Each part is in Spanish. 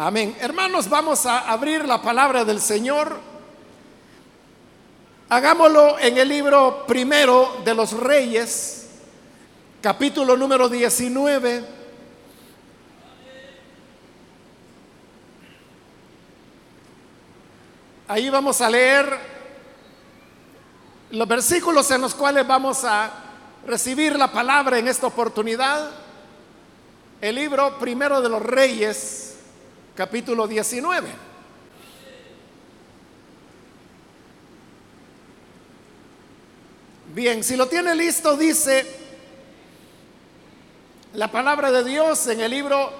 Amén. Hermanos, vamos a abrir la palabra del Señor. Hagámoslo en el libro primero de los Reyes, capítulo número 19. Ahí vamos a leer los versículos en los cuales vamos a recibir la palabra en esta oportunidad. El libro primero de los Reyes, capítulo 19. Bien, si lo tiene listo, dice la palabra de Dios en el libro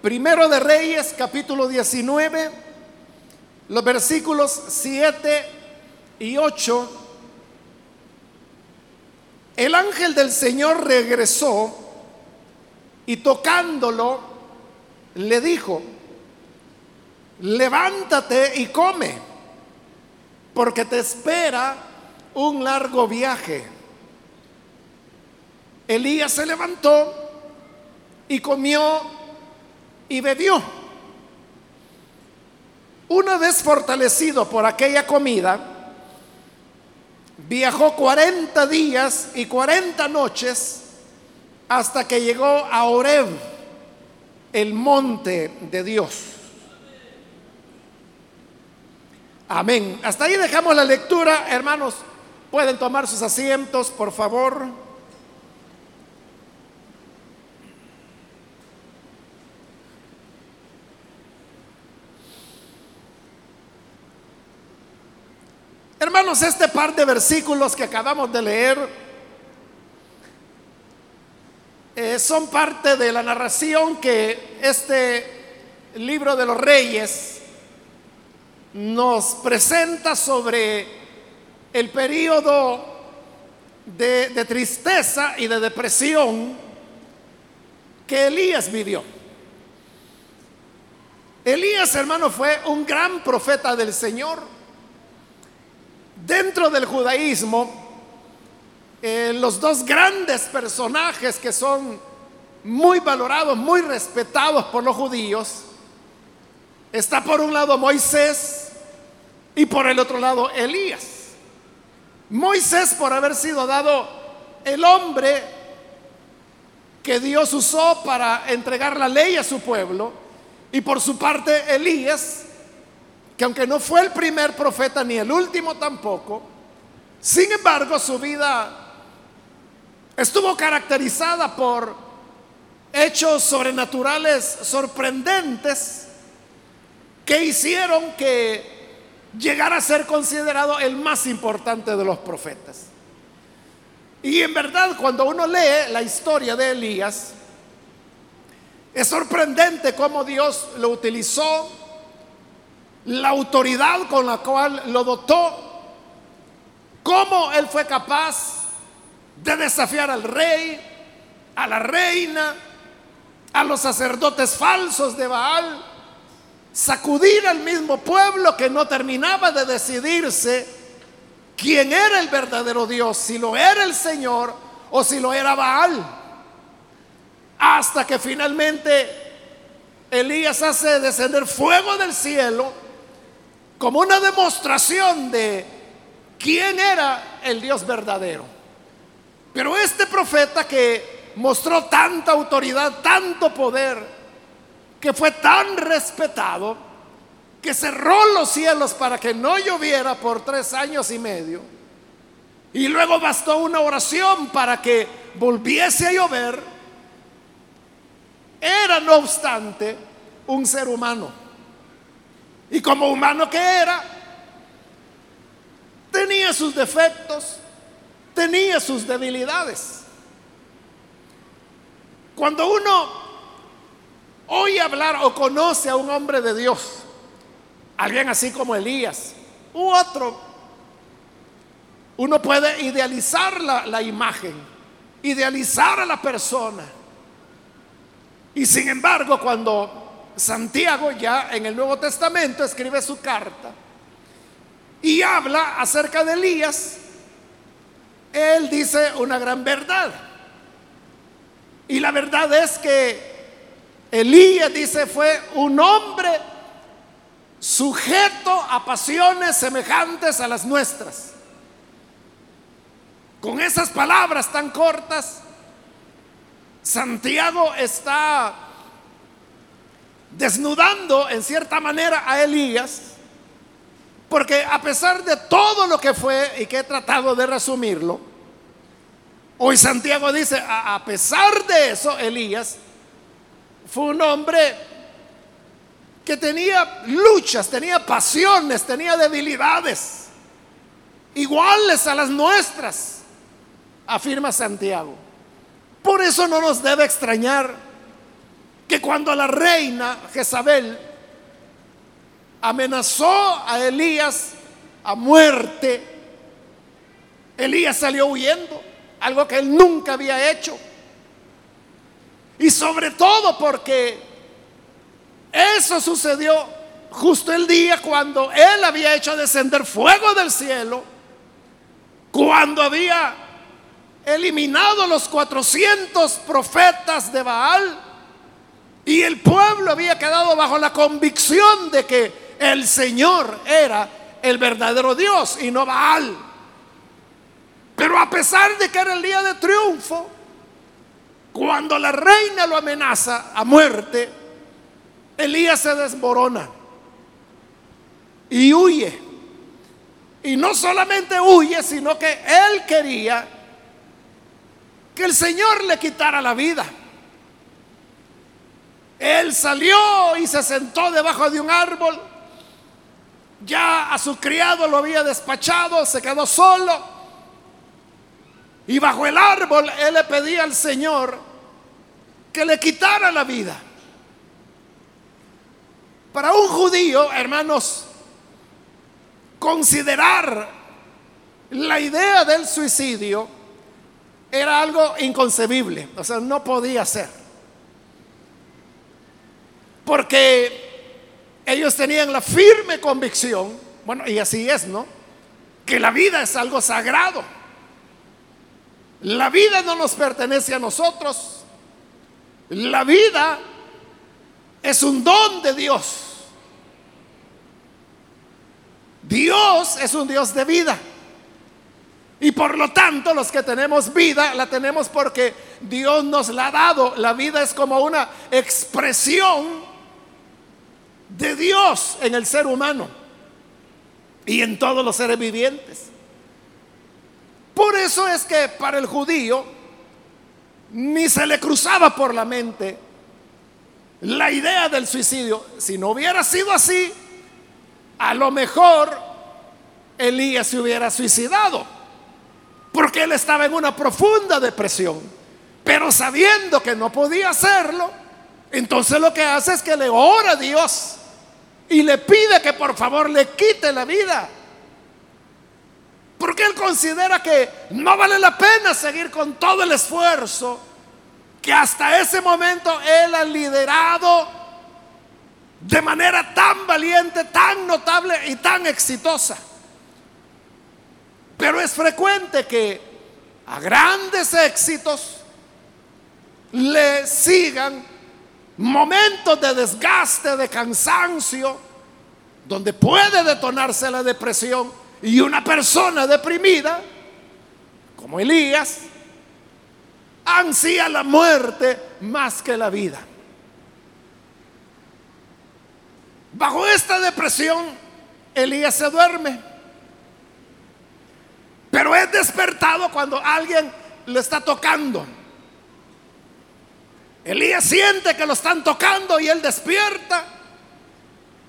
Primero de Reyes, capítulo 19, los versículos 7 y 8. El ángel del Señor regresó y tocándolo le dijo, levántate y come, porque te espera un largo viaje. Elías se levantó y comió y bebió. Una vez fortalecido por aquella comida, viajó 40 días y 40 noches hasta que llegó a Oreb, el monte de Dios. Amén. Hasta ahí dejamos la lectura. Hermanos, pueden tomar sus asientos, por favor. Hermanos, este par de versículos que acabamos de leer eh, son parte de la narración que este libro de los reyes nos presenta sobre el periodo de, tristeza y de depresión que Elías vivió. Elías, hermano, fue un gran profeta del Señor. Dentro del judaísmo, eh, los dos grandes personajes que son muy valorados, muy respetados por los judíos, está por un lado Moisés y por el otro lado, Elías. Moisés por haber sido dado el hombre que Dios usó para entregar la ley a su pueblo. Y por su parte, Elías, que aunque no fue el primer profeta ni el último tampoco, sin embargo su vida estuvo caracterizada por hechos sobrenaturales sorprendentes que hicieron que llegar a ser considerado el más importante de los profetas. Y en verdad, cuando uno lee la historia de Elías, es sorprendente cómo Dios lo utilizó, la autoridad con la cual lo dotó, cómo él fue capaz de desafiar al rey, a la reina, a los sacerdotes falsos de Baal, sacudir al mismo pueblo que no terminaba de decidirse quién era el verdadero Dios, si lo era el Señor o si lo era Baal. Hasta que finalmente Elías hace descender fuego del cielo como una demostración de quién era el Dios verdadero. Pero este profeta que mostró tanta autoridad, tanto poder, que fue tan respetado que cerró los cielos para que no lloviera por tres años y medio. Y luego bastó una oración para que volviese a llover. Era, no obstante, un ser humano. Y como humano que era, tenía sus defectos, tenía sus debilidades. Cuando uno oye hablar o conoce a un hombre de Dios, alguien así como Elías, u otro, uno puede idealizar la, la imagen, idealizar a la persona. Y sin embargo, cuando Santiago ya en el Nuevo Testamento escribe su carta y habla acerca de Elías, él dice una gran verdad. Y la verdad es que Elías dice fue un hombre sujeto a pasiones semejantes a las nuestras. Con esas palabras tan cortas, Santiago está desnudando en cierta manera a Elías, porque a pesar de todo lo que fue y que he tratado de resumirlo, hoy Santiago dice, a, pesar de eso, Elías fue un hombre que tenía luchas, tenía pasiones, tenía debilidades, iguales a las nuestras, afirma Santiago. Por eso no nos debe extrañar que cuando la reina Jezabel amenazó a Elías a muerte, Elías salió huyendo, algo que él nunca había hecho. Y sobre todo porque eso sucedió justo el día cuando él había hecho descender fuego del cielo, cuando había eliminado los 400 profetas de Baal y el pueblo había quedado bajo la convicción de que el Señor era el verdadero Dios y no Baal. Pero a pesar de que era el día de triunfo, cuando la reina lo amenaza a muerte, Elías se desmorona y huye. Y no solamente huye, sino que él quería que el Señor le quitara la vida. Él salió y se sentó debajo de un árbol. Ya a su criado lo había despachado, se quedó solo. Y bajo el árbol él le pedía al Señor que le quitara la vida. Para un judío, hermanos, considerar la idea del suicidio era algo inconcebible, o sea, no podía ser. Porque ellos tenían la firme convicción, bueno, y así es, ¿no? Que la vida es algo sagrado. La vida no nos pertenece a nosotros. La vida es un don de Dios. Dios es un Dios de vida. Y por lo tanto, los que tenemos vida, la tenemos porque Dios nos la ha dado. La vida es como una expresión de Dios en el ser humano y en todos los seres vivientes. Por eso es que para el judío ni se le cruzaba por la mente la idea del suicidio. Si no hubiera sido así, a lo mejor Elías se hubiera suicidado, porque él estaba en una profunda depresión. Pero sabiendo que no podía hacerlo, entonces lo que hace es que le ora a Dios y le pide que por favor le quite la vida. Porque él considera que no vale la pena seguir con todo el esfuerzo que hasta ese momento él ha liderado de manera tan valiente, tan notable y tan exitosa. Pero es frecuente que a grandes éxitos le sigan momentos de desgaste, de cansancio, donde puede detonarse la depresión y una persona deprimida, como Elías, ansía la muerte más que la vida. Bajo esta depresión, Elías se duerme. Pero es despertado cuando alguien lo está tocando. Elías siente que lo están tocando y él despierta.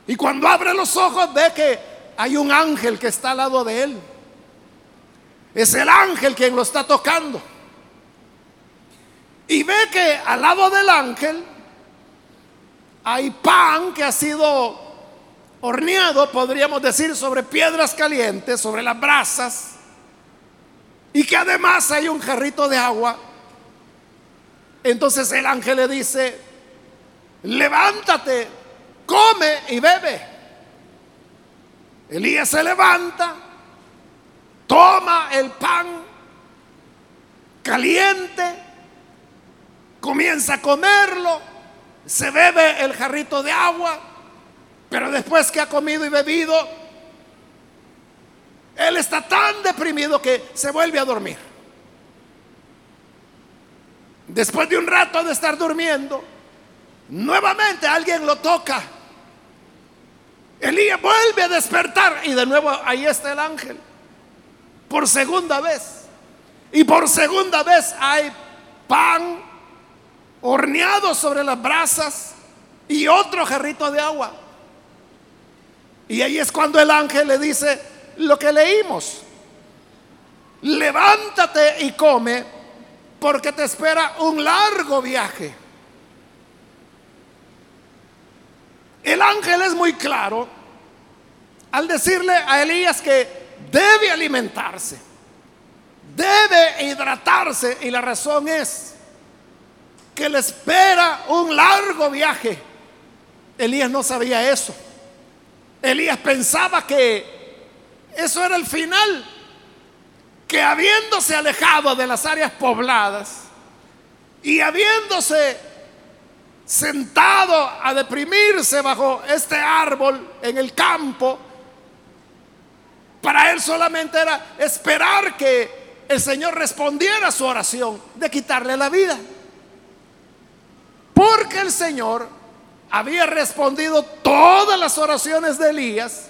Y cuando abre los ojos ve que hay un ángel que está al lado de él. Es el ángel quien lo está tocando. Y ve que al lado del ángel hay pan que ha sido horneado, podríamos decir, sobre piedras calientes, sobre las brasas. Y que además hay un jarrito de agua. Entonces el ángel le dice, levántate, come y bebe. Elías se levanta, toma el pan caliente, comienza a comerlo se bebe el jarrito de agua, pero después que ha comido y bebido, él está tan deprimido que se vuelve a dormir. Después de un rato de estar durmiendo, nuevamente alguien lo toca. Elías vuelve a despertar y de nuevo ahí está el ángel. Por segunda vez. Y por segunda vez hay pan horneado sobre las brasas y otro jarrito de agua. Y ahí es cuando el ángel le dice lo que leímos. Levántate y come porque te espera un largo viaje. El ángel es muy claro al decirle a Elías que debe alimentarse, debe hidratarse y la razón es que le espera un largo viaje. Elías no sabía eso. Elías pensaba que eso era el final, que habiéndose alejado de las áreas pobladas y habiéndose sentado a deprimirse bajo este árbol en el campo, para él solamente era esperar que el Señor respondiera a su oración de quitarle la vida. Porque el Señor había respondido todas las oraciones de Elías,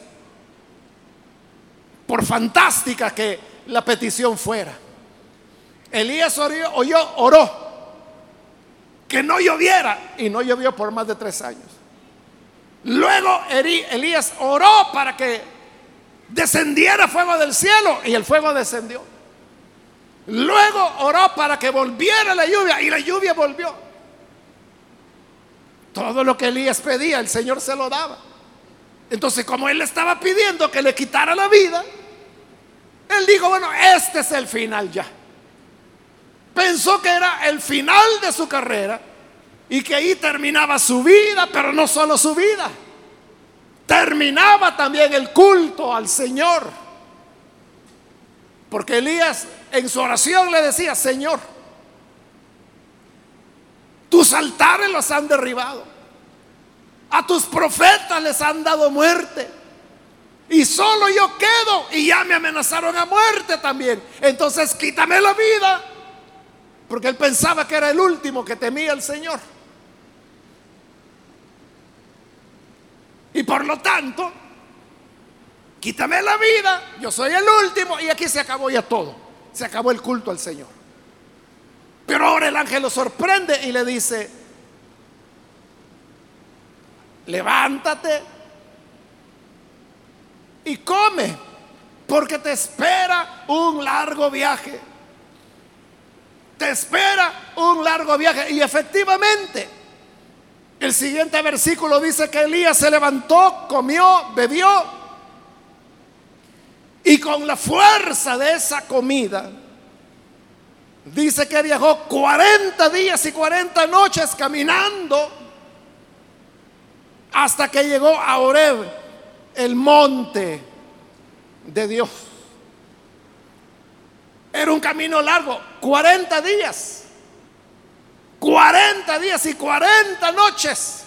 por fantástica que la petición fuera. Elías oyó, oró que no lloviera y no llovió por más de tres años. Luego Elías oró para que descendiera fuego del cielo y el fuego descendió. Luego oró para que volviera la lluvia y la lluvia volvió. Todo lo que Elías pedía, el Señor se lo daba. Entonces, como él estaba pidiendo que le quitara la vida, él dijo, bueno, este es el final ya pensó que era el final de su carrera y que ahí terminaba su vida, pero no solo su vida, terminaba también el culto al Señor. Porque Elías en su oración le decía, Señor, tus altares los han derribado, a tus profetas les han dado muerte. Y solo yo quedo y ya me amenazaron a muerte también. Entonces quítame la vida porque él pensaba que era el último que temía al Señor. Y por lo tanto, quítame la vida, yo soy el último y aquí se acabó ya todo. Se acabó el culto al Señor. Pero ahora el ángel lo sorprende y le dice, levántate y come, porque te espera un largo viaje te espera un largo viaje. Y efectivamente, el siguiente versículo dice que Elías se levantó, comió, bebió. Y con la fuerza de esa comida, dice que viajó 40 días y 40 noches caminando hasta que llegó a Oreb, el monte de Dios. Era un camino largo, 40 días. 40 días y 40 noches.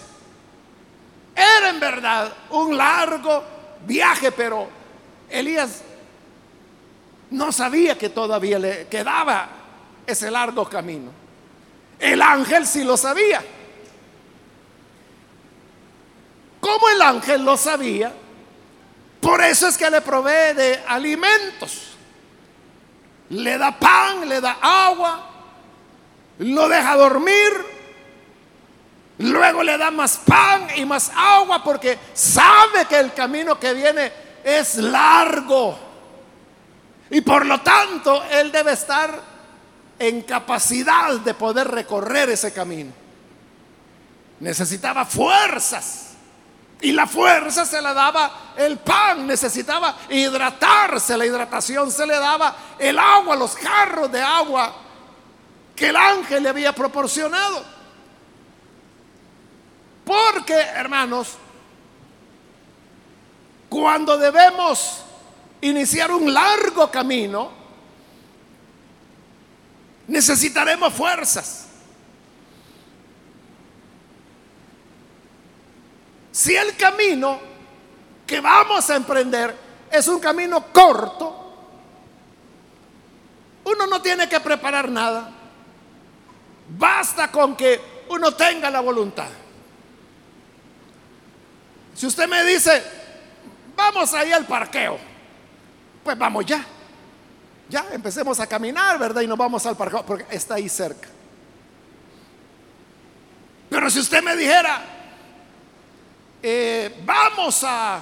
Era en verdad un largo viaje, pero Elías no sabía que todavía le quedaba ese largo camino. El ángel sí lo sabía. Como el ángel lo sabía, por eso es que le provee de alimentos le da pan, le da agua, lo deja dormir, luego le da más pan y más agua porque sabe que el camino que viene es largo. Y por lo tanto, él debe estar en capacidad de poder recorrer ese camino. Necesitaba fuerzas y la fuerza se le daba el pan, necesitaba hidratarse, la hidratación se le daba el agua, los jarros de agua que el ángel le había proporcionado. Porque, hermanos, cuando debemos iniciar un largo camino, necesitaremos fuerzas. si el camino que vamos a emprender es un camino corto, uno no tiene que preparar nada. Basta con que uno tenga la voluntad. Si usted me dice, vamos ahí al parqueo, pues vamos ya. Ya, empecemos a caminar, ¿verdad? Y nos vamos al parqueo, porque está ahí cerca. Pero si usted me dijera, eh, vamos a,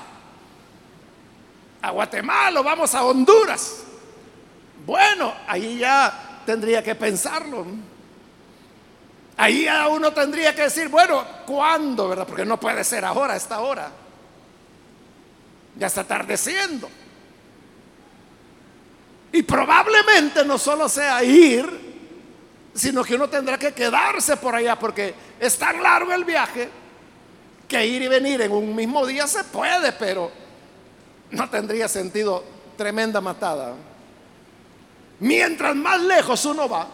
a Guatemala o vamos a Honduras, bueno, ahí ya tendría que pensarlo. Ahí ya uno tendría que decir, bueno, ¿cuándo, verdad? Porque no puede ser ahora, a esta hora. Ya está atardeciendo. Y probablemente no solo sea ir, sino que uno tendrá que quedarse por allá porque es tan largo el viaje que ir y venir en un mismo día se puede, pero no tendría sentido tremenda matada. Mientras más lejos uno va,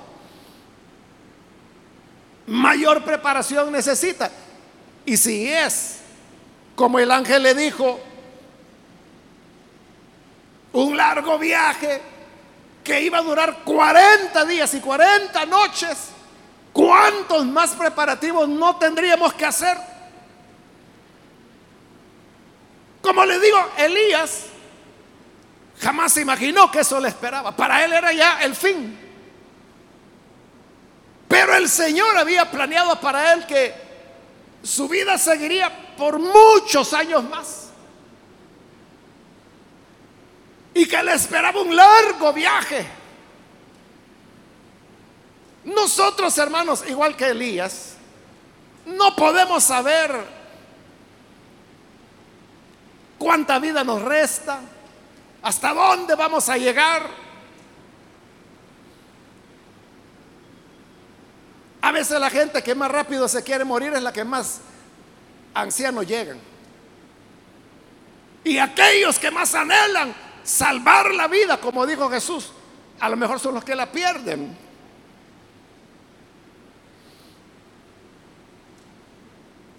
mayor preparación necesita. Y si es, como el ángel le dijo, un largo viaje que iba a durar 40 días y 40 noches, ¿cuántos más preparativos no tendríamos que hacer? Como le digo, Elías jamás se imaginó que eso le esperaba. Para él era ya el fin. Pero el Señor había planeado para él que su vida seguiría por muchos años más. y que le esperaba un largo viaje. Nosotros, hermanos, igual que Elías, no podemos saber cuánta vida nos resta, hasta dónde vamos a llegar. A veces la gente que más rápido se quiere morir es la que más ancianos llegan. Y aquellos que más anhelan salvar la vida, como dijo Jesús, a lo mejor son los que la pierden.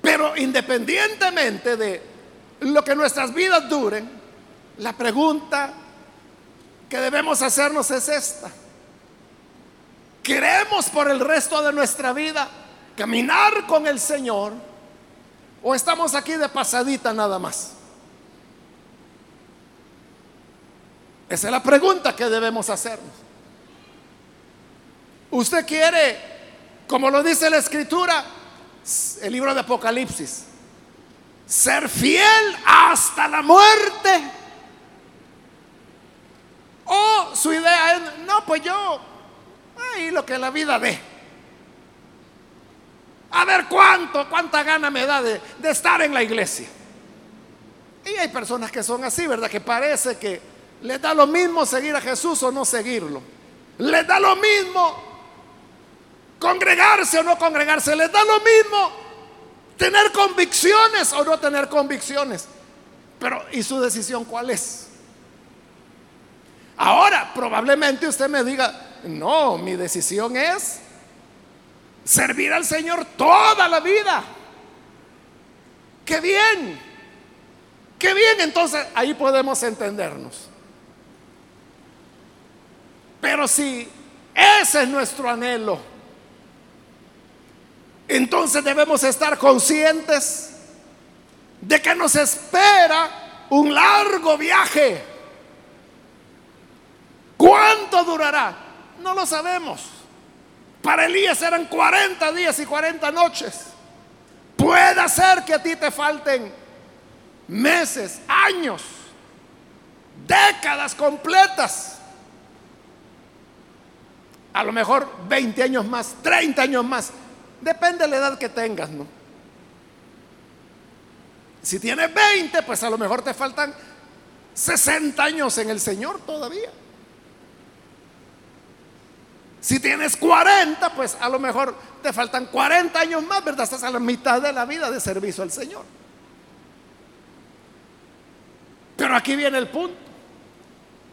Pero independientemente de lo que nuestras vidas duren, la pregunta que debemos hacernos es esta. ¿Queremos por el resto de nuestra vida caminar con el Señor o estamos aquí de pasadita nada más? Esa es la pregunta que debemos hacernos. ¿Usted quiere, como lo dice la escritura, el libro de Apocalipsis, ser fiel hasta la muerte? O su idea es, no, pues yo, ahí lo que la vida dé. A ver cuánto, cuánta gana me da de, de estar en la iglesia. Y hay personas que son así, ¿verdad? Que parece que le da lo mismo seguir a Jesús o no seguirlo. Le da lo mismo congregarse o no congregarse. Le da lo mismo tener convicciones o no tener convicciones. Pero ¿y su decisión cuál es? Ahora, probablemente usted me diga, no, mi decisión es servir al Señor toda la vida. Qué bien, qué bien, entonces ahí podemos entendernos. Pero si ese es nuestro anhelo, entonces debemos estar conscientes de que nos espera un largo viaje. ¿Cuánto durará? No lo sabemos. Para Elías eran 40 días y 40 noches. Puede ser que a ti te falten meses, años, décadas completas a lo mejor 20 años más, 30 años más. Depende de la edad que tengas, ¿no? Si tienes 20, pues a lo mejor te faltan 60 años en el Señor todavía. Si tienes 40, pues a lo mejor te faltan 40 años más, ¿verdad? Estás a la mitad de la vida de servicio al Señor. Pero aquí viene el punto.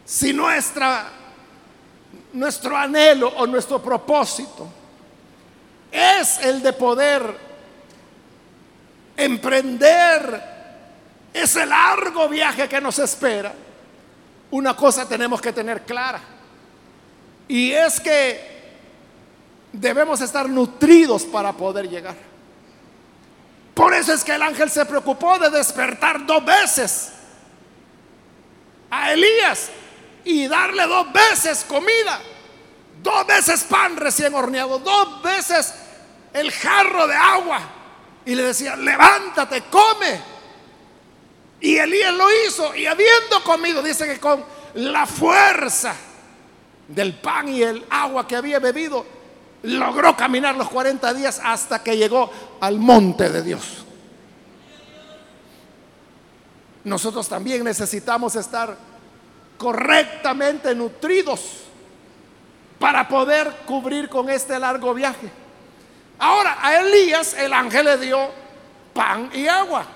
Si nuestra nuestro anhelo o nuestro propósito es el de poder emprender ese largo viaje que nos espera, una cosa tenemos que tener clara. Y es que debemos estar nutridos para poder llegar. Por eso es que el ángel se preocupó de despertar dos veces a Elías y darle dos veces comida, dos veces pan recién horneado, dos veces el jarro de agua. Y le decía, levántate, come. Y Elías lo hizo y habiendo comido, dice que con la fuerza del pan y el agua que había bebido, logró caminar los 40 días hasta que llegó al monte de Dios. Nosotros también necesitamos estar correctamente nutridos para poder cubrir con este largo viaje. Ahora, a Elías el ángel le dio pan y agua.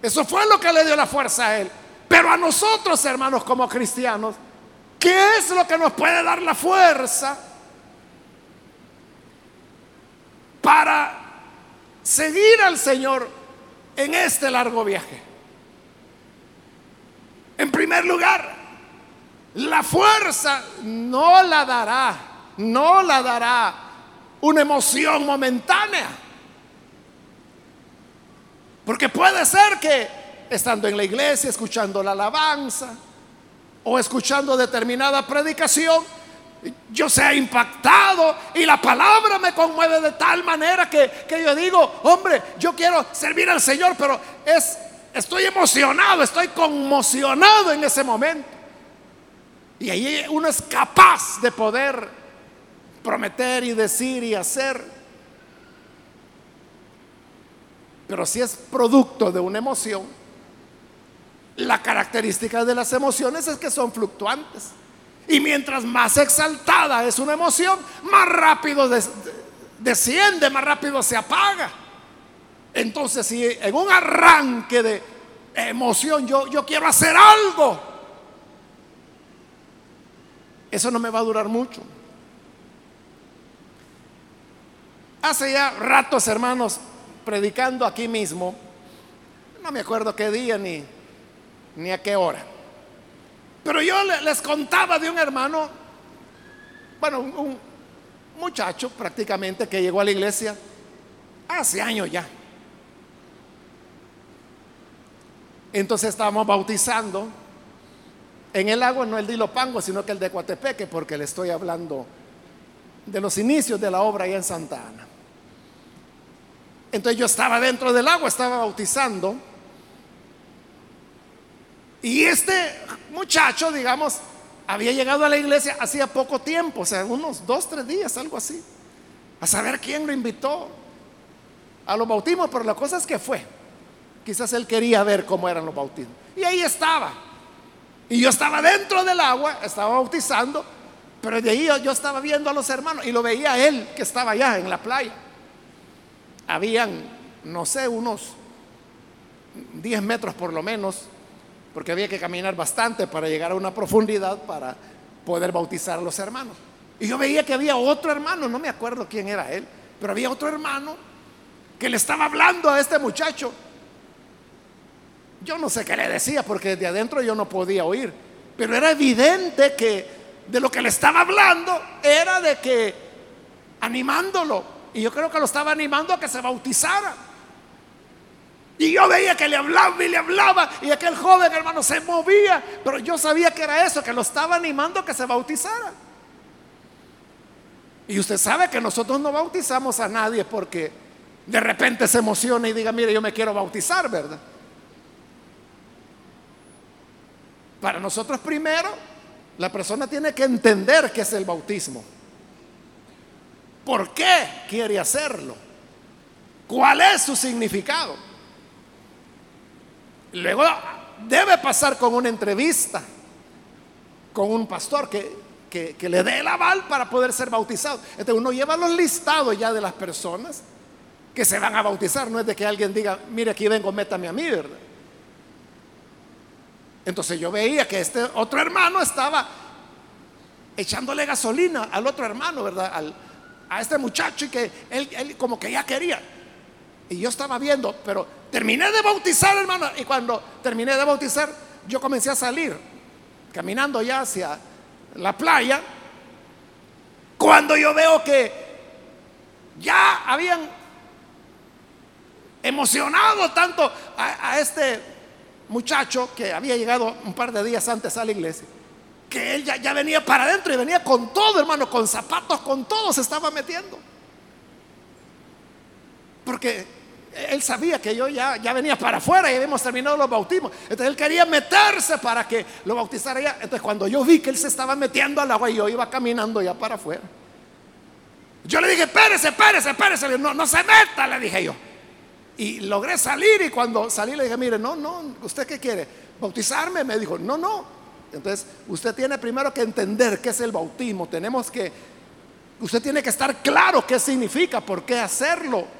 Eso fue lo que le dio la fuerza a él. Pero a nosotros, hermanos, como cristianos, ¿qué es lo que nos puede dar la fuerza para seguir al Señor en este largo viaje? En primer lugar, la fuerza no la dará, no la dará una emoción momentánea. Porque puede ser que estando en la iglesia, escuchando la alabanza o escuchando determinada predicación, yo sea impactado y la palabra me conmueve de tal manera que, que, yo digo, hombre, yo quiero servir al Señor, pero es, estoy emocionado, estoy conmocionado en ese momento. Y ahí uno es capaz de poder prometer y decir y hacer Pero si es producto de una emoción, la característica de las emociones es que son fluctuantes. Y mientras más exaltada es una emoción, más rápido desciende, más rápido se apaga. Entonces, si en un arranque de emoción yo, yo quiero hacer algo, eso no me va a durar mucho. Hace ya ratos, hermanos, predicando aquí mismo, no me acuerdo qué día ni, ni a qué hora, pero yo les contaba de un hermano, bueno, un, muchacho prácticamente que llegó a la iglesia hace años ya. Entonces estábamos bautizando en el agua, no el de Ilopango, sino que el de Coatepeque, porque le estoy hablando de los inicios de la obra allá en Santa Ana. Entonces yo estaba dentro del agua, estaba bautizando. Y este muchacho, digamos, había llegado a la iglesia hacía poco tiempo, o sea, unos dos, tres días, algo así. A saber quién lo invitó a los bautismos, pero la cosa es que fue. Quizás él quería ver cómo eran los bautismos. Y ahí estaba. Y yo estaba dentro del agua, estaba bautizando, pero de ahí yo, estaba viendo a los hermanos y lo veía él que estaba allá en la playa habían, no sé, unos 10 metros por lo menos, porque había que caminar bastante para llegar a una profundidad para poder bautizar a los hermanos. Y yo veía que había otro hermano, no me acuerdo quién era él, pero había otro hermano que le estaba hablando a este muchacho. Yo no sé qué le decía porque desde adentro yo no podía oír, pero era evidente que de lo que le estaba hablando era de que animándolo, y yo creo que lo estaba animando a que se bautizara. Y yo veía que le hablaba y le hablaba y aquel joven hermano se movía, pero yo sabía que era eso, que lo estaba animando a que se bautizara. Y usted sabe que nosotros no bautizamos a nadie porque de repente se emociona y diga, mire, yo me quiero bautizar, ¿verdad? Para nosotros primero, la persona tiene que entender qué es el bautismo. ¿Por qué quiere hacerlo? ¿Cuál es su significado? Luego debe pasar con una entrevista con un pastor que, le dé el aval para poder ser bautizado. Entonces uno lleva los listados ya de las personas que se van a bautizar. No es de que alguien diga, mire aquí vengo, métame a mí, ¿verdad? Entonces yo veía que este otro hermano estaba echándole gasolina al otro hermano, ¿verdad? Al, a este muchacho y que él, como que ya quería. Y yo estaba viendo, pero terminé de bautizar, hermano. Y cuando terminé de bautizar, yo comencé a salir, caminando ya hacia la playa. Cuando yo veo que ya habían emocionado tanto a, este muchacho que había llegado un par de días antes a la iglesia, que él ya, ya venía para adentro y venía con todo, hermano, con zapatos, con todo se estaba metiendo. Porque él sabía que yo ya, ya venía para afuera y habíamos terminado los bautismos. Entonces él quería meterse para que lo bautizara ya. Entonces cuando yo vi que él se estaba metiendo al agua y yo iba caminando ya para afuera. Yo le dije, espérese, espérese, espérese. No, no se meta, le dije yo. Y logré salir y cuando salí le dije, mire, no, no, ¿usted qué quiere? ¿Bautizarme? Me dijo, no, no. Entonces usted tiene primero que entender qué es el bautismo. Tenemos que, usted tiene que estar claro qué significa, por qué hacerlo.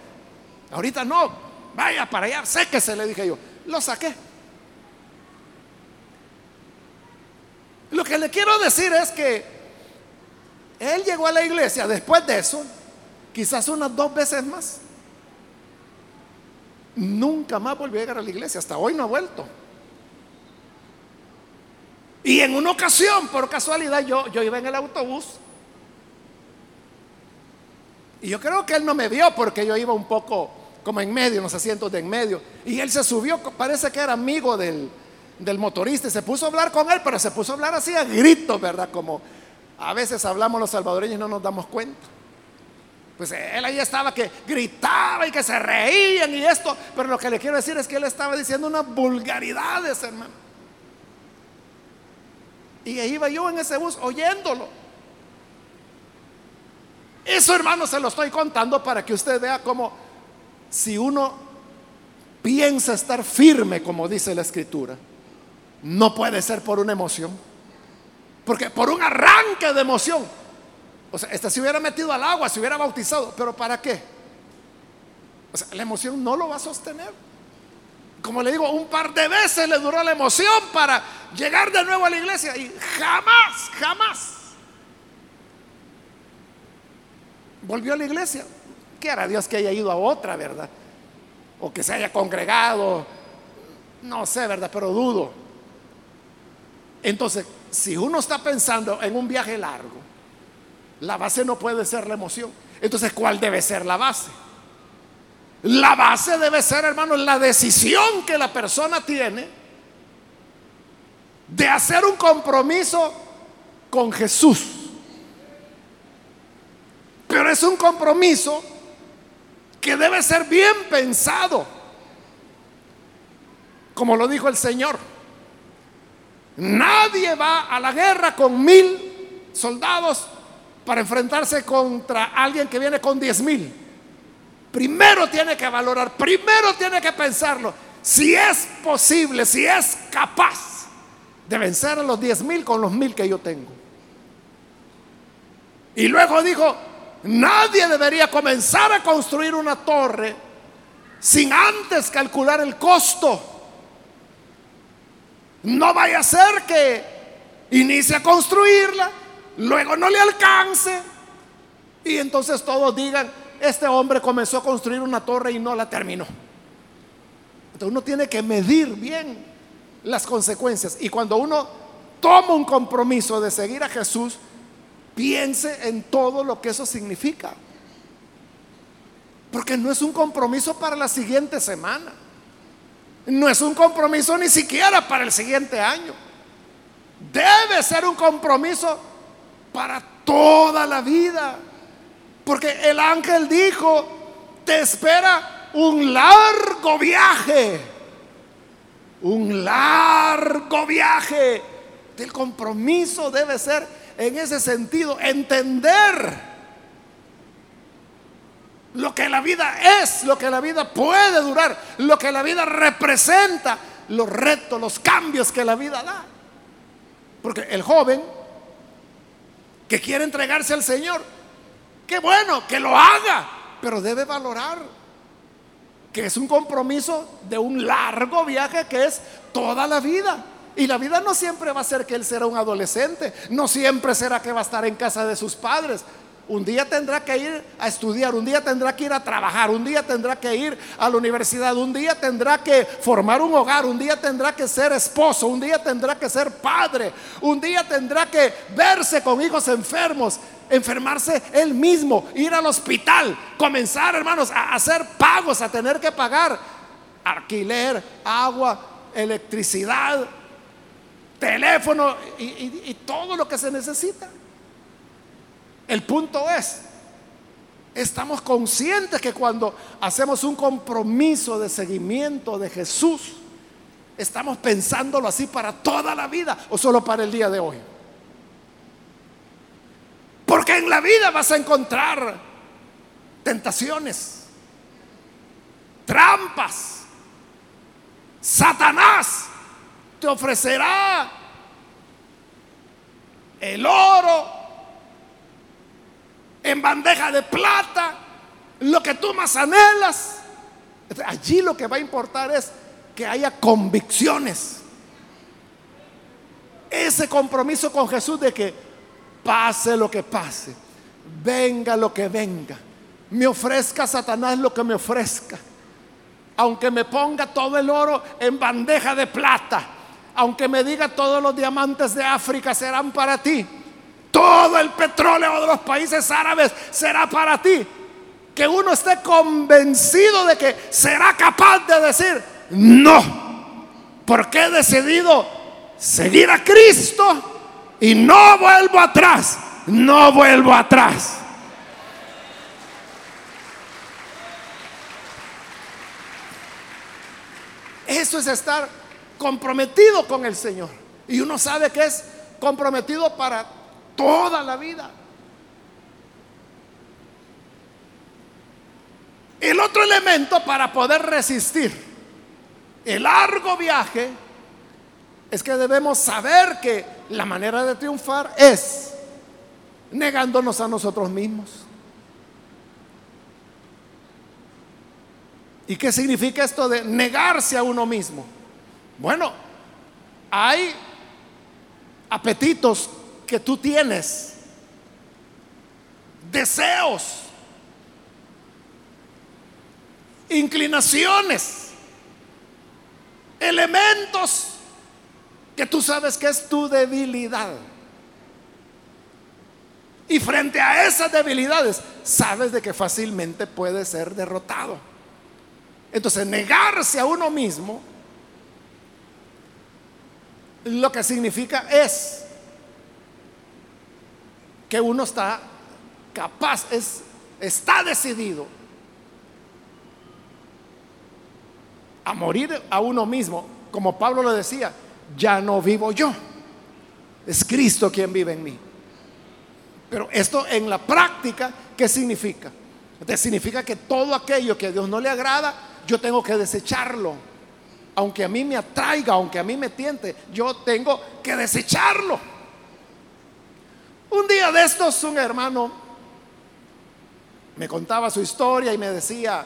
Ahorita no, vaya para allá, séquese, le dije yo. Lo saqué. Lo que le quiero decir es que él llegó a la iglesia después de eso, quizás unas dos veces más. Nunca más volvió a llegar a la iglesia, hasta hoy no ha vuelto. Y en una ocasión, por casualidad, yo, yo iba en el autobús y yo creo que él no me vio porque yo iba un poco como en medio, en los asientos de en medio. Y él se subió, parece que era amigo del, motorista y se puso a hablar con él, pero se puso a hablar así a gritos, ¿verdad? Como a veces hablamos los salvadoreños y no nos damos cuenta. Pues él ahí estaba que gritaba y que se reían y esto, pero lo que le quiero decir es que él estaba diciendo unas vulgaridades, hermano. Y iba yo en ese bus oyéndolo. Eso, hermano, se lo estoy contando para que usted vea cómo si uno piensa estar firme, como dice la escritura, no puede ser por una emoción. Porque por un arranque de emoción. O sea, este se hubiera metido al agua, se hubiera bautizado. ¿Pero para qué? O sea, la emoción no lo va a sostener. Como le digo, un par de veces le duró la emoción para llegar de nuevo a la iglesia y jamás, jamás volvió a la iglesia. Quiera Dios que haya ido a otra, ¿verdad? O que se haya congregado. No sé, ¿verdad? Pero dudo. Entonces, si uno está pensando en un viaje largo, la base no puede ser la emoción. Entonces, ¿cuál debe ser la base? La base debe ser, hermano, la decisión que la persona tiene de hacer un compromiso con Jesús. Pero es un compromiso que debe ser bien pensado. Como lo dijo el Señor. Nadie va a la guerra con mil soldados para enfrentarse contra alguien que viene con diez mil. Primero tiene que valorar, primero tiene que pensarlo. Si es posible, si es capaz de vencer a los diez mil con los mil que yo tengo. Y luego dijo, Nadie debería comenzar a construir una torre sin antes calcular el costo. No vaya a ser que inicie a construirla, luego no le alcance y entonces todos digan, este hombre comenzó a construir una torre y no la terminó. Entonces uno tiene que medir bien las consecuencias y cuando uno toma un compromiso de seguir a Jesús, piense en todo lo que eso significa. Porque no es un compromiso para la siguiente semana. No es un compromiso ni siquiera para el siguiente año. Debe ser un compromiso para toda la vida. Porque el ángel dijo, te espera un largo viaje. Un largo viaje. El compromiso debe ser en ese sentido, entender lo que la vida es, lo que la vida puede durar, lo que la vida representa, los retos, los cambios que la vida da. Porque el joven que quiere entregarse al Señor, qué bueno que lo haga, pero debe valorar que es un compromiso de un largo viaje que es toda la vida. Y la vida no siempre va a ser que él será un adolescente, no siempre será que va a estar en casa de sus padres. un día tendrá que ir a estudiar, un día tendrá que ir a trabajar, un día tendrá que ir a la universidad, un día tendrá que formar un hogar, un día tendrá que ser esposo, un día tendrá que ser padre, un día tendrá que verse con hijos enfermos, enfermarse él mismo, ir al hospital, comenzar, hermanos, a hacer pagos, a tener que pagar alquiler, agua, electricidad, teléfono y, todo lo que se necesita. El punto es, estamos conscientes que cuando hacemos un compromiso de seguimiento de Jesús, estamos pensándolo así para toda la vida o solo para el día de hoy. Porque en la vida vas a encontrar tentaciones, trampas. Satanás te ofrecerá el oro, en bandeja de plata, lo que tú más anhelas. Allí lo que va a importar es que haya convicciones. Ese compromiso con Jesús de que pase lo que pase, venga lo que venga, me ofrezca Satanás lo que me ofrezca, aunque me ponga todo el oro en bandeja de plata, aunque me diga todos los diamantes de África serán para ti, todo el petróleo de los países árabes será para ti. Que uno esté convencido de que será capaz de decir, no, porque he decidido seguir a Cristo y no vuelvo atrás, no vuelvo atrás. Eso es estar comprometido con el Señor. Y uno sabe que es comprometido para toda la vida. El otro elemento para poder resistir el largo viaje es que debemos saber que la manera de triunfar es negándonos a nosotros mismos. ¿Y qué significa esto de negarse a uno mismo? Bueno, hay apetitos que tú tienes, deseos, inclinaciones, elementos que tú sabes que es tu debilidad. Y frente a esas debilidades, sabes de que fácilmente puede ser derrotado. Entonces, negarse a uno mismo, lo que significa es que uno está capaz, es, está decidido a morir a uno mismo, como Pablo lo decía, ya no vivo yo, es Cristo quien vive en mí. Pero esto en la práctica, ¿qué significa? significa que todo aquello que a Dios no le agrada, yo tengo que desecharlo. Aunque a mí me atraiga, aunque a mí me tiente, yo tengo que desecharlo. Un día de estos, un hermano me contaba su historia y me decía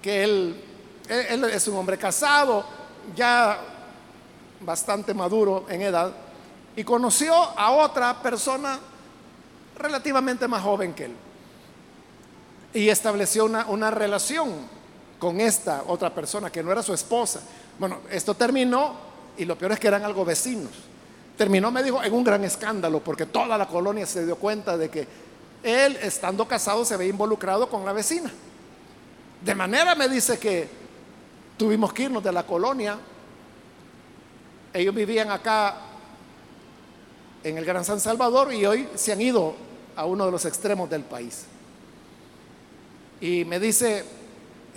que él, él, es un hombre casado, ya bastante maduro en edad, y conoció a otra persona relativamente más joven que él. Y estableció una, una relación con esta otra persona que no era su esposa. Bueno, esto terminó y lo peor es que eran algo vecinos. Terminó, me dijo, en un gran escándalo, porque toda la colonia se dio cuenta de que él, estando casado, se veía involucrado con la vecina. De manera, me dice que tuvimos que irnos de la colonia. Ellos vivían acá en el Gran San Salvador y hoy se han ido a uno de los extremos del país. Y me dice,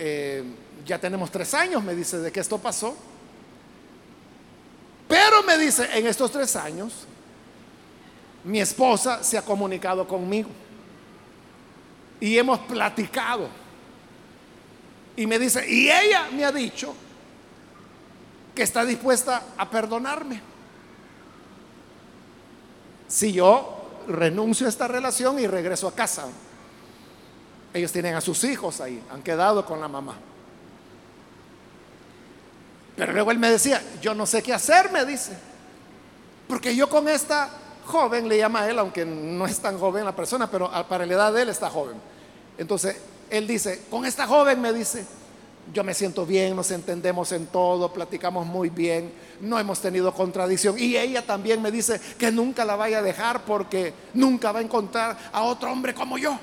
eh, ya tenemos tres años, me dice, de que esto pasó. Pero me dice, en estos tres años, mi esposa se ha comunicado conmigo y hemos platicado. Y me dice, y ella me ha dicho que está dispuesta a perdonarme. Si yo renuncio a esta relación y regreso a casa. Ellos tienen a sus hijos ahí, han quedado con la mamá. Pero luego él me decía, yo no sé qué hacer, me dice. Porque yo con esta joven, le llama a él, aunque no es tan joven la persona, pero para la edad de él está joven. Entonces, él dice, con esta joven me dice, yo me siento bien, nos entendemos en todo, platicamos muy bien, no hemos tenido contradicción. Y ella también me dice que nunca la vaya a dejar porque nunca va a encontrar a otro hombre como yo.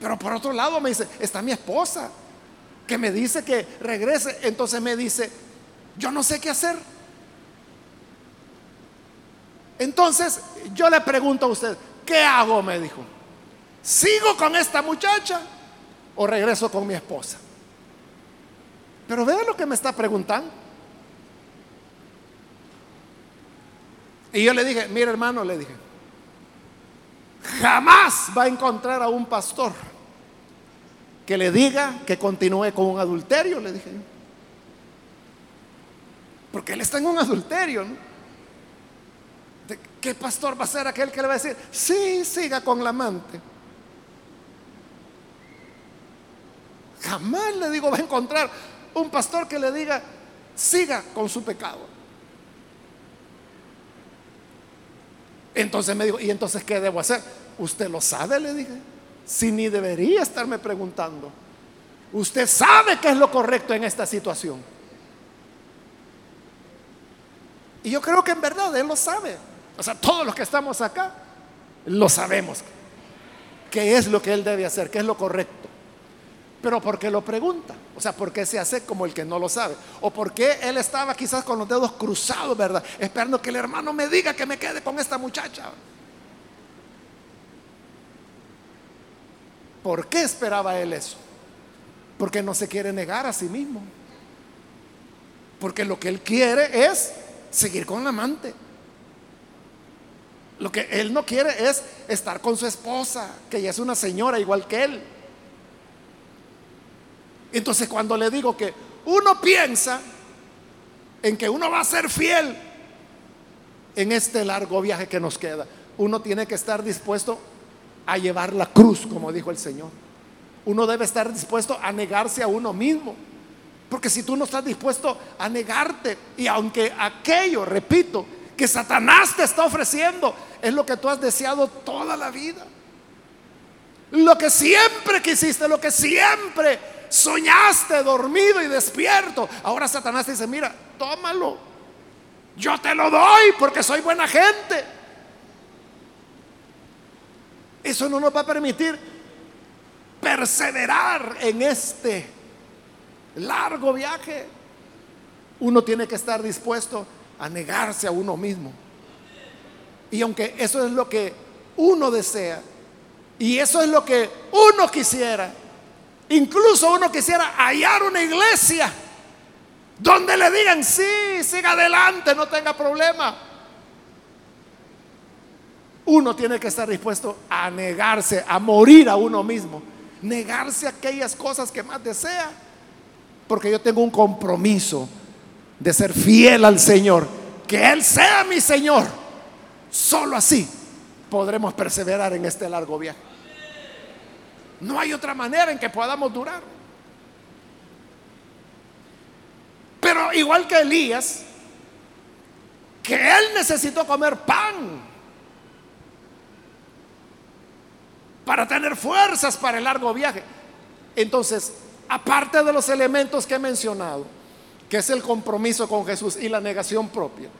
Pero por otro lado me dice, está mi esposa, que me dice que regrese. Entonces me dice, yo no sé qué hacer. Entonces yo le pregunto a usted, ¿qué hago? Me dijo. ¿Sigo con esta muchacha o regreso con mi esposa? Pero vea lo que me está preguntando. Y yo le dije, mire hermano, le dije, jamás va a encontrar a un pastor que le diga que continúe con un adulterio, le dije. Porque él está en un adulterio. ¿no? ¿Qué pastor va a ser aquel que le va a decir, sí, siga con la amante? Jamás le digo va a encontrar un pastor que le diga, siga con su pecado. Entonces me dijo, ¿y entonces qué debo hacer? Usted lo sabe, le dije. Si ni debería estarme preguntando. Usted sabe qué es lo correcto en esta situación. Y yo creo que en verdad Él lo sabe. O sea, todos los que estamos acá lo sabemos. ¿Qué es lo que Él debe hacer? ¿Qué es lo correcto? Pero ¿por qué lo pregunta? O sea, ¿por qué se hace como el que no lo sabe? ¿O por qué él estaba quizás con los dedos cruzados, verdad? Esperando que el hermano me diga que me quede con esta muchacha. ¿Por qué esperaba él eso? Porque no se quiere negar a sí mismo. Porque lo que él quiere es seguir con la amante. Lo que él no quiere es estar con su esposa, que ella es una señora igual que él. Entonces cuando le digo que uno piensa en que uno va a ser fiel en este largo viaje que nos queda, uno tiene que estar dispuesto a llevar la cruz, como dijo el Señor. Uno debe estar dispuesto a negarse a uno mismo. Porque si tú no estás dispuesto a negarte, y aunque aquello, repito, que Satanás te está ofreciendo, es lo que tú has deseado toda la vida. Lo que siempre quisiste, lo que siempre soñaste dormido y despierto. Ahora Satanás dice, mira, tómalo. Yo te lo doy porque soy buena gente. Eso no nos va a permitir perseverar en este largo viaje. Uno tiene que estar dispuesto a negarse a uno mismo. Y aunque eso es lo que uno desea, y eso es lo que uno quisiera, Incluso uno quisiera hallar una iglesia donde le digan, sí, siga adelante, no tenga problema. Uno tiene que estar dispuesto a negarse, a morir a uno mismo, negarse a aquellas cosas que más desea, porque yo tengo un compromiso de ser fiel al Señor, que Él sea mi Señor. Solo así podremos perseverar en este largo viaje. No hay otra manera en que podamos durar. Pero igual que Elías, que él necesitó comer pan para tener fuerzas para el largo viaje. Entonces, aparte de los elementos que he mencionado, que es el compromiso con Jesús y la negación propia,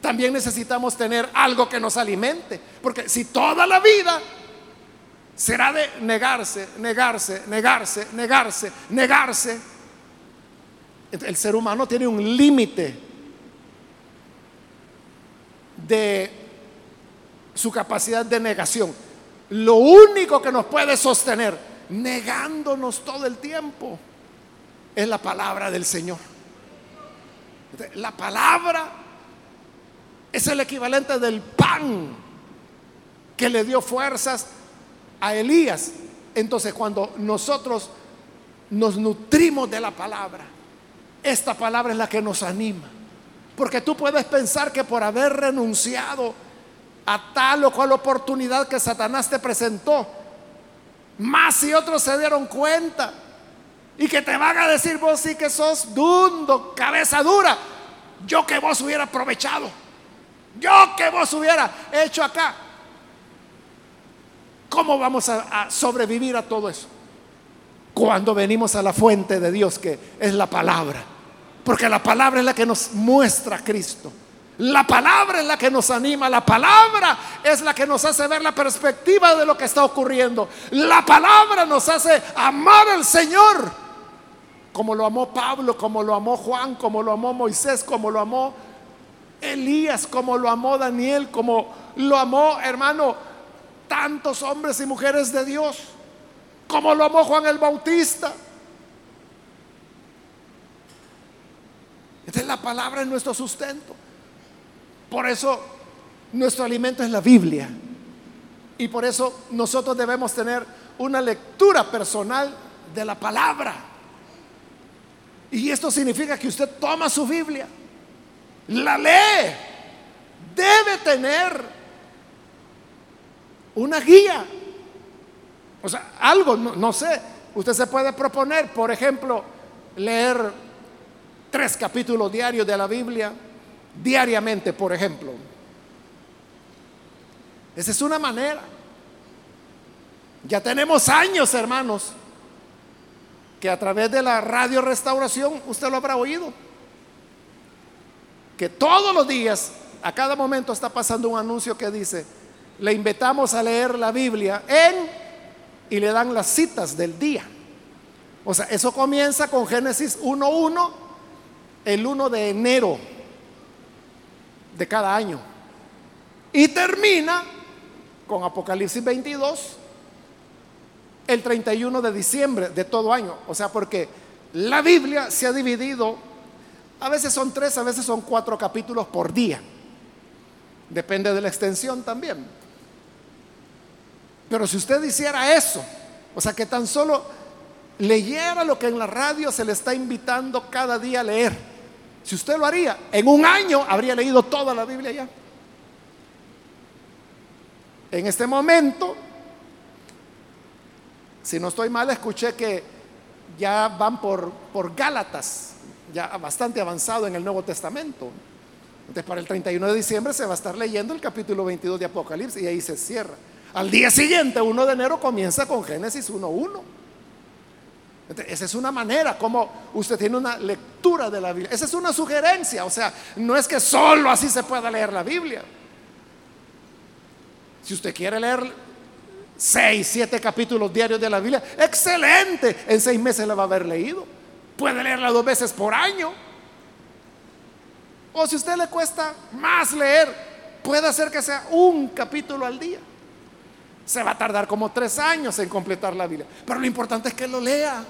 también necesitamos tener algo que nos alimente. Porque si toda la vida será de negarse, negarse, negarse, negarse, negarse. El ser humano tiene un límite de su capacidad de negación. Lo único que nos puede sostener negándonos todo el tiempo es la palabra del Señor. La palabra es el equivalente del pan que le dio fuerzas a Elías. Entonces cuando nosotros nos nutrimos de la palabra, esta palabra es la que nos anima. Porque tú puedes pensar que por haber renunciado a tal o cual oportunidad que Satanás te presentó, más si otros se dieron cuenta y que te van a decir vos sí que sos dundo, cabeza dura, yo que vos hubiera aprovechado. Yo que vos hubiera hecho acá. ¿Cómo vamos a, sobrevivir a todo eso? Cuando venimos a la fuente de Dios, que es la palabra. Porque la palabra es la que nos muestra a Cristo. La palabra es la que nos anima, la palabra es la que nos hace ver la perspectiva de lo que está ocurriendo. La palabra nos hace amar al Señor, como lo amó Pablo, como lo amó Juan, como lo amó Moisés, como lo amó Elías, como lo amó Daniel, como lo amó, hermano, tantos hombres y mujeres de Dios, como lo amó Juan el Bautista. Esta es la palabra en nuestro sustento. Por eso nuestro alimento es la Biblia. Y por eso nosotros debemos tener una lectura personal de la palabra. Y esto significa que usted toma su Biblia, la lee, debe tener una guía. O sea, algo, no, sé, usted se puede proponer, por ejemplo, leer tres capítulos diarios de la Biblia diariamente, por ejemplo. Esa es una manera. Ya tenemos años, hermanos, que a través de la radio restauración, usted lo habrá oído, que todos los días, a cada momento está pasando un anuncio que dice, le invitamos a leer la Biblia en, y le dan las citas del día. O sea, eso comienza con Génesis 1.1, el 1 de enero de cada año. Y termina con Apocalipsis 22 el 31 de diciembre de todo año. O sea, porque la Biblia se ha dividido, a veces son tres, a veces son cuatro capítulos por día. Depende de la extensión también. Pero si usted hiciera eso, o sea, que tan solo leyera lo que en la radio se le está invitando cada día a leer, si usted lo haría, en un año habría leído toda la Biblia ya. En este momento, si no estoy mal, escuché que ya van por, por Gálatas, ya bastante avanzado en el Nuevo Testamento. Entonces, para el 31 de diciembre se va a estar leyendo el capítulo 22 de Apocalipsis y ahí se cierra. Al día siguiente, 1 de enero, comienza con Génesis 1.1. Esa es una manera como usted tiene una lectura de la Biblia. Esa es una sugerencia. O sea, no es que solo así se pueda leer la Biblia. Si usted quiere leer seis, siete capítulos diarios de la Biblia, excelente. En seis meses la va a haber leído. Puede leerla dos veces por año. O si a usted le cuesta más leer, puede hacer que sea un capítulo al día. Se va a tardar como tres años en completar la Biblia. Pero lo importante es que lo lea.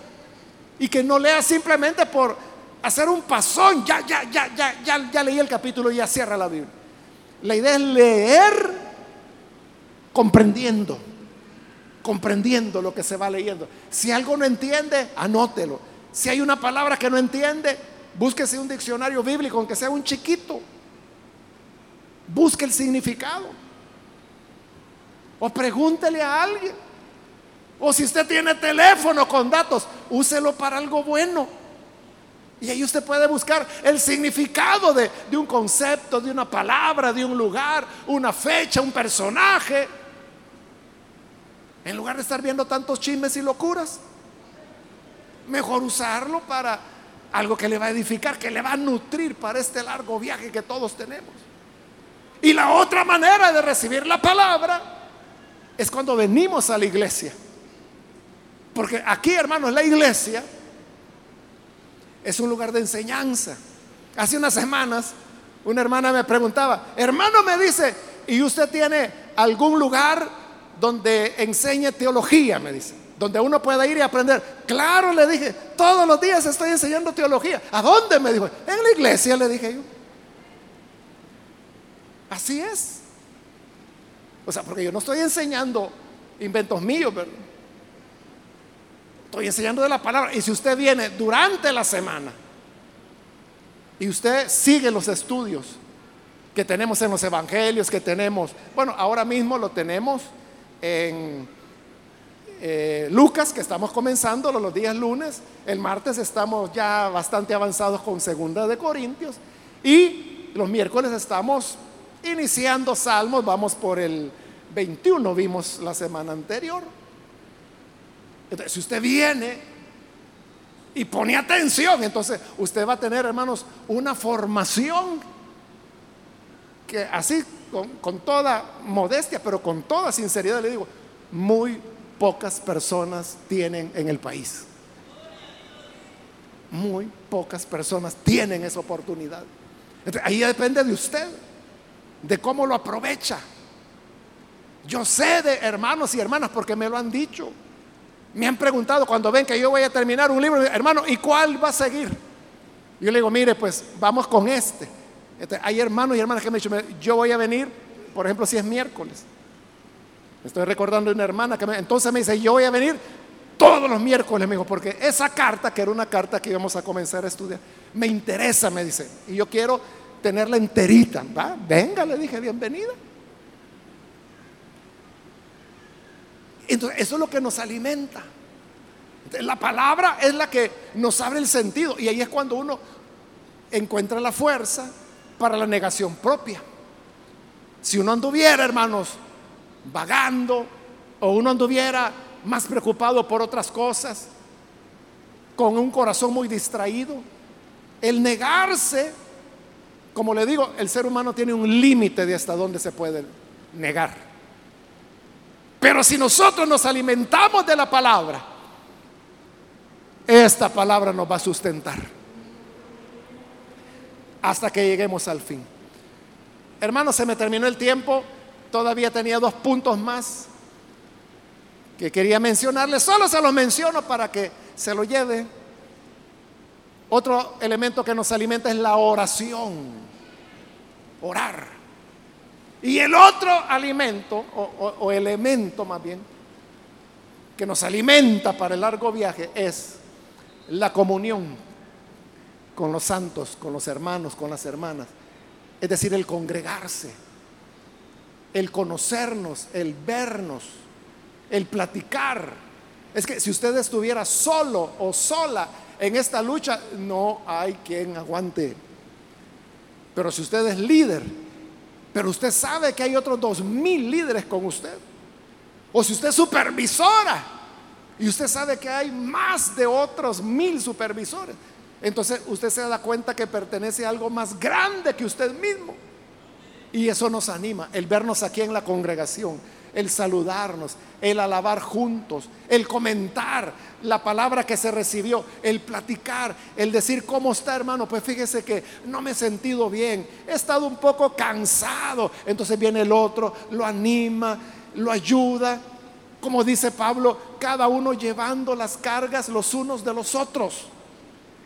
Y que no lea simplemente por hacer un pasón. Ya, ya, ya, ya, ya, ya leí el capítulo y ya cierra la Biblia. La idea es leer comprendiendo. Comprendiendo lo que se va leyendo. Si algo no entiende, anótelo. Si hay una palabra que no entiende, búsquese un diccionario bíblico, aunque sea un chiquito. Busque el significado. O pregúntele a alguien. O si usted tiene teléfono con datos, úselo para algo bueno. Y ahí usted puede buscar el significado de, de, un concepto, de una palabra, de un lugar, una fecha, un personaje. En lugar de estar viendo tantos chismes y locuras, mejor usarlo para algo que le va a edificar, que le va a nutrir para este largo viaje que todos tenemos. Y la otra manera de recibir la palabra es cuando venimos a la iglesia. Porque aquí, hermanos, la iglesia es un lugar de enseñanza. Hace unas semanas, una hermana me preguntaba, hermano me dice, ¿y usted tiene algún lugar donde enseñe teología? Me dice, donde uno pueda ir y aprender. Claro, le dije, todos los días estoy enseñando teología. ¿A dónde? Me dijo, en la iglesia, le dije yo. Así es. O sea, porque yo no estoy enseñando inventos míos, pero estoy enseñando de la palabra. Y si usted viene durante la semana y usted sigue los estudios que tenemos en los evangelios, que tenemos, bueno, ahora mismo lo tenemos en eh, Lucas, que estamos comenzando los días lunes, el martes estamos ya bastante avanzados con Segunda de Corintios. Y los miércoles estamos iniciando Salmos, vamos por el 21, vimos la semana anterior. Entonces, si usted viene y pone atención, entonces usted va a tener, hermanos, una formación que así, con, con toda modestia, pero con toda sinceridad le digo, muy pocas personas tienen en el país. Muy pocas personas tienen esa oportunidad. Ahí depende de usted, de cómo lo aprovecha. Yo sé de hermanos y hermanas porque me lo han dicho. Me han preguntado cuando ven que yo voy a terminar un libro, hermano, ¿y cuál va a seguir? Yo le digo, mire, pues vamos con este. hay hermanos y hermanas que me han dicho, yo voy a venir, por ejemplo, si es miércoles. Estoy recordando una hermana que me, entonces me dice, yo voy a venir todos los miércoles, me dijo, porque esa carta, que era una carta que íbamos a comenzar a estudiar, me interesa, me dice, y yo quiero tenerla enterita. ¿va? Venga, le dije, bienvenida. Entonces, eso es lo que nos alimenta. la palabra es la que nos abre el sentido y ahí es cuando uno encuentra la fuerza para la negación propia. Si uno anduviera, hermanos, vagando o uno anduviera más preocupado por otras cosas, con un corazón muy distraído, el negarse, como le digo, el ser humano tiene un límite de hasta dónde se puede negar. Pero si nosotros nos alimentamos de la palabra, esta palabra nos va a sustentar hasta que lleguemos al fin. Hermanos, se me terminó el tiempo. Todavía tenía dos puntos más que quería mencionarles. Solo se los menciono para que se lo lleve. Otro elemento que nos alimenta es la oración. Orar. Y el otro alimento, o, elemento más bien, que nos alimenta para el largo viaje es la comunión con los santos, con los hermanos, con las hermanas. Es decir, el congregarse, el conocernos, el vernos, el platicar. Es que si usted estuviera solo o sola en esta lucha, no hay quien aguante. Pero si usted es líder, pero usted sabe que hay otros dos mil líderes con usted. O si usted es supervisora y usted sabe que hay más de otros mil supervisores. Entonces usted se da cuenta que pertenece a algo más grande que usted mismo. Y eso nos anima, el vernos aquí en la congregación, el saludarnos, el alabar juntos, el comentar la palabra que se recibió, el platicar, el decir, ¿cómo está hermano? Pues fíjese que no me he sentido bien, he estado un poco cansado. Entonces viene el otro, lo anima, lo ayuda. Como dice Pablo, cada uno llevando las cargas los unos de los otros.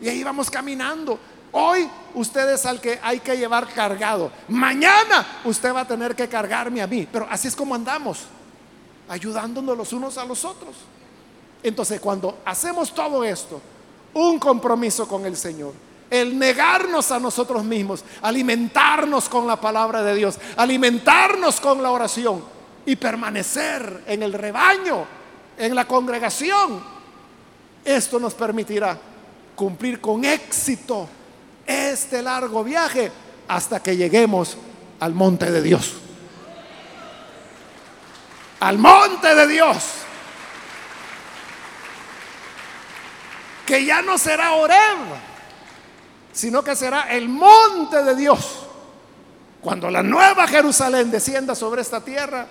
Y ahí vamos caminando. Hoy usted es al que hay que llevar cargado. Mañana usted va a tener que cargarme a mí. Pero así es como andamos, ayudándonos los unos a los otros. Entonces, cuando hacemos todo esto, un compromiso con el Señor, el negarnos a nosotros mismos, alimentarnos con la palabra de Dios, alimentarnos con la oración y permanecer en el rebaño, en la congregación, esto nos permitirá cumplir con éxito este largo viaje hasta que lleguemos al monte de Dios. Al monte de Dios. Que ya no será Oreb, sino que será el monte de Dios. Cuando la nueva Jerusalén descienda sobre esta tierra,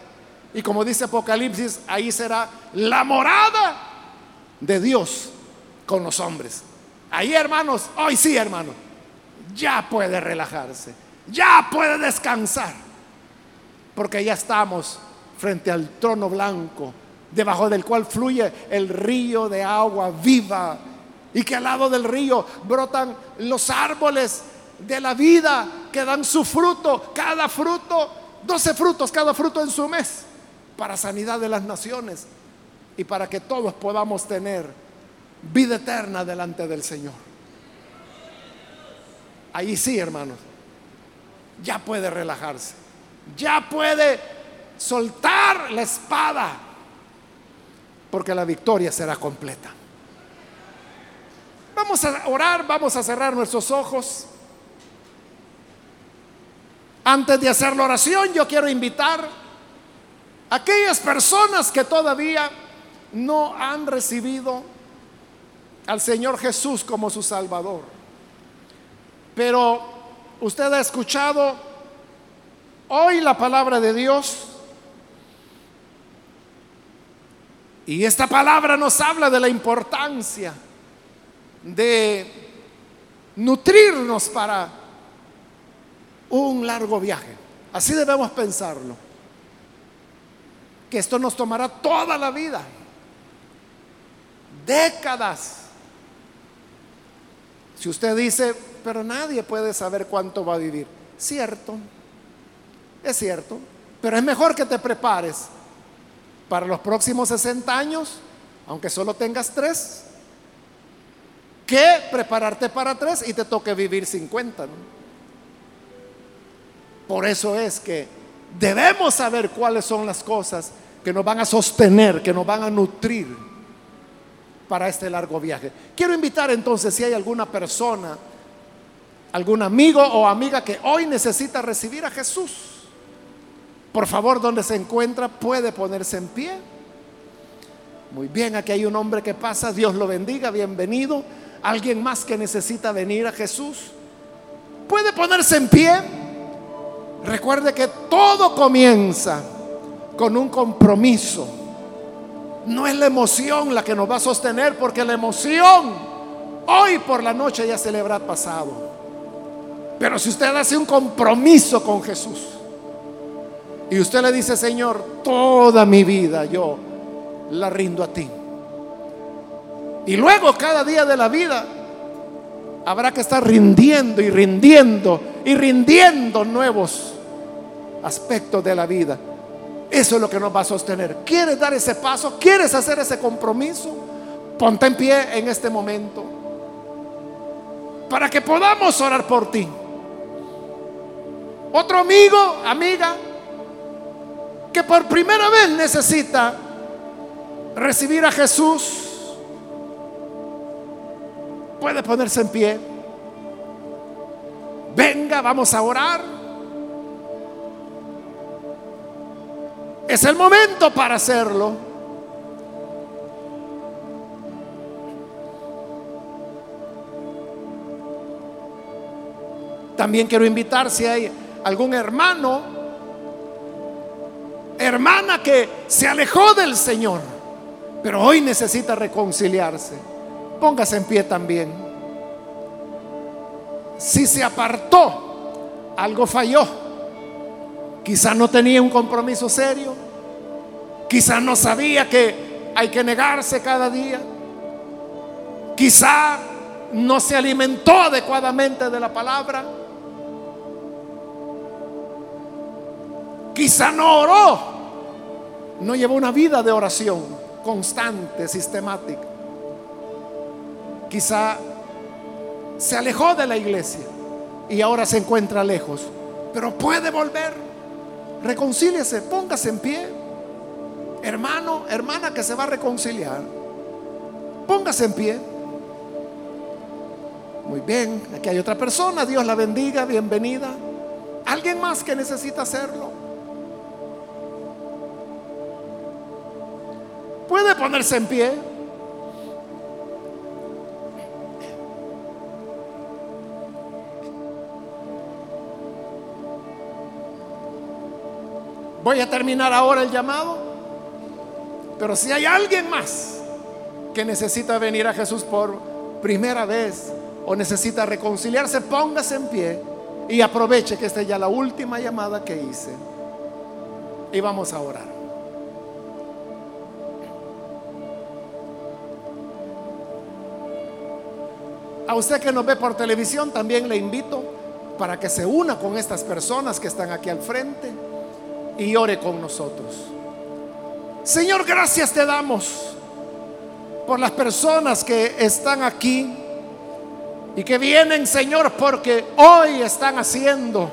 y como dice Apocalipsis, ahí será la morada de Dios con los hombres. Ahí, hermanos, hoy sí, hermanos, ya puede relajarse, ya puede descansar, porque ya estamos frente al trono blanco, debajo del cual fluye el río de agua viva, y que al lado del río brotan los árboles de la vida que dan su fruto, cada fruto, doce frutos, cada fruto en su mes, para sanidad de las naciones y para que todos podamos tener vida eterna delante del Señor. Ahí sí, hermanos, ya puede relajarse, ya puede soltar la espada, porque la victoria será completa. Vamos a orar, vamos a cerrar nuestros ojos. Antes de hacer la oración, yo quiero invitar a aquellas personas que todavía no han recibido al Señor Jesús como su Salvador. Pero usted ha escuchado hoy la palabra de Dios. Y esta palabra nos habla de la importancia de nutrirnos para un largo viaje. Así debemos pensarlo. Que esto nos tomará toda la vida, décadas. Si usted dice, pero nadie puede saber cuánto va a vivir, cierto, es cierto, pero es mejor que te prepares para los próximos 60 años, aunque solo tengas tres, que prepararte para tres y te toque vivir 50. Por eso es que debemos saber cuáles son las cosas que nos van a sostener, que nos van a nutrir para este largo viaje. Quiero invitar entonces si hay alguna persona, algún amigo o amiga que hoy necesita recibir a Jesús. Por favor, donde se encuentra, puede ponerse en pie. Muy bien, aquí hay un hombre que pasa, Dios lo bendiga, bienvenido alguien más que necesita venir a Jesús, puede ponerse en pie. Recuerde que todo comienza con un compromiso. No es la emoción la que nos va a sostener, porque la emoción hoy por la noche ya se le habrá pasado. Pero si usted hace un compromiso con Jesús y usted le dice, Señor, toda mi vida yo la rindo a ti. Y luego cada día de la vida habrá que estar rindiendo y rindiendo y rindiendo nuevos aspectos de la vida. Eso es lo que nos va a sostener. ¿Quieres dar ese paso? ¿Quieres hacer ese compromiso? Ponte en pie en este momento para que podamos orar por ti. Otro amigo, amiga, que por primera vez necesita recibir a Jesús Puede ponerse en pie. Venga, vamos a orar. Es el momento para hacerlo. También quiero invitar si hay algún hermano, hermana que se alejó del Señor, pero hoy necesita reconciliarse Póngase en pie también. Si se apartó, algo falló. Quizá no tenía un compromiso serio. Quizá no sabía que hay que negarse cada día. Quizá no se alimentó adecuadamente de la palabra. Quizá no oró. No llevó una vida de oración constante, sistemática. Quizá se alejó de la iglesia y ahora se encuentra lejos, pero puede volver. Reconcíliese, póngase en pie. Hermano, hermana que se va a reconciliar, póngase en pie. Muy bien, aquí hay otra persona, Dios la bendiga, bienvenida. Alguien más que necesita hacerlo. Puede ponerse en pie. Voy a terminar ahora el llamado. Pero si hay alguien más que necesita venir a Jesús por primera vez o necesita reconciliarse, póngase en pie y aproveche que esta es ya la última llamada que hice. Y vamos a orar. A usted que nos ve por televisión, también le invito para que se una con estas personas que están aquí al frente y ore con nosotros. Señor, gracias te damos por las personas que están aquí y que vienen, Señor, porque hoy están haciendo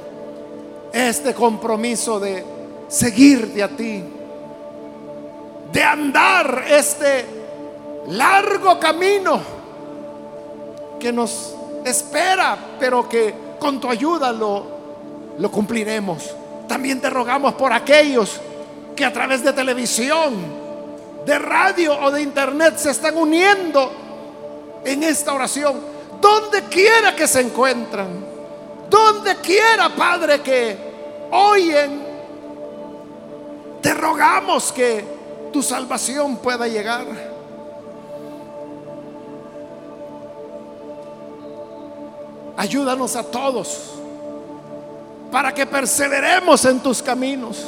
este compromiso de seguirte a ti, de andar este largo camino que nos espera, pero que con tu ayuda lo lo cumpliremos. También te rogamos por aquellos que a través de televisión, de radio o de internet se están uniendo en esta oración. Donde quiera que se encuentran, donde quiera, Padre, que oyen, te rogamos que tu salvación pueda llegar. Ayúdanos a todos para que perseveremos en tus caminos,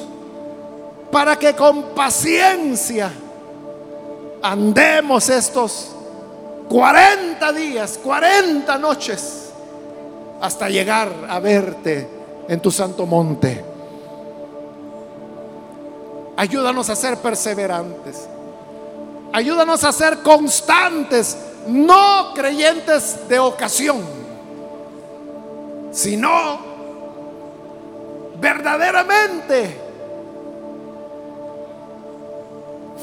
para que con paciencia andemos estos 40 días, 40 noches, hasta llegar a verte en tu santo monte. Ayúdanos a ser perseverantes. Ayúdanos a ser constantes, no creyentes de ocasión, sino verdaderamente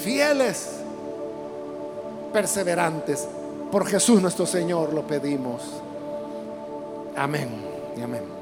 fieles, perseverantes. Por Jesús nuestro Señor lo pedimos. Amén y amén.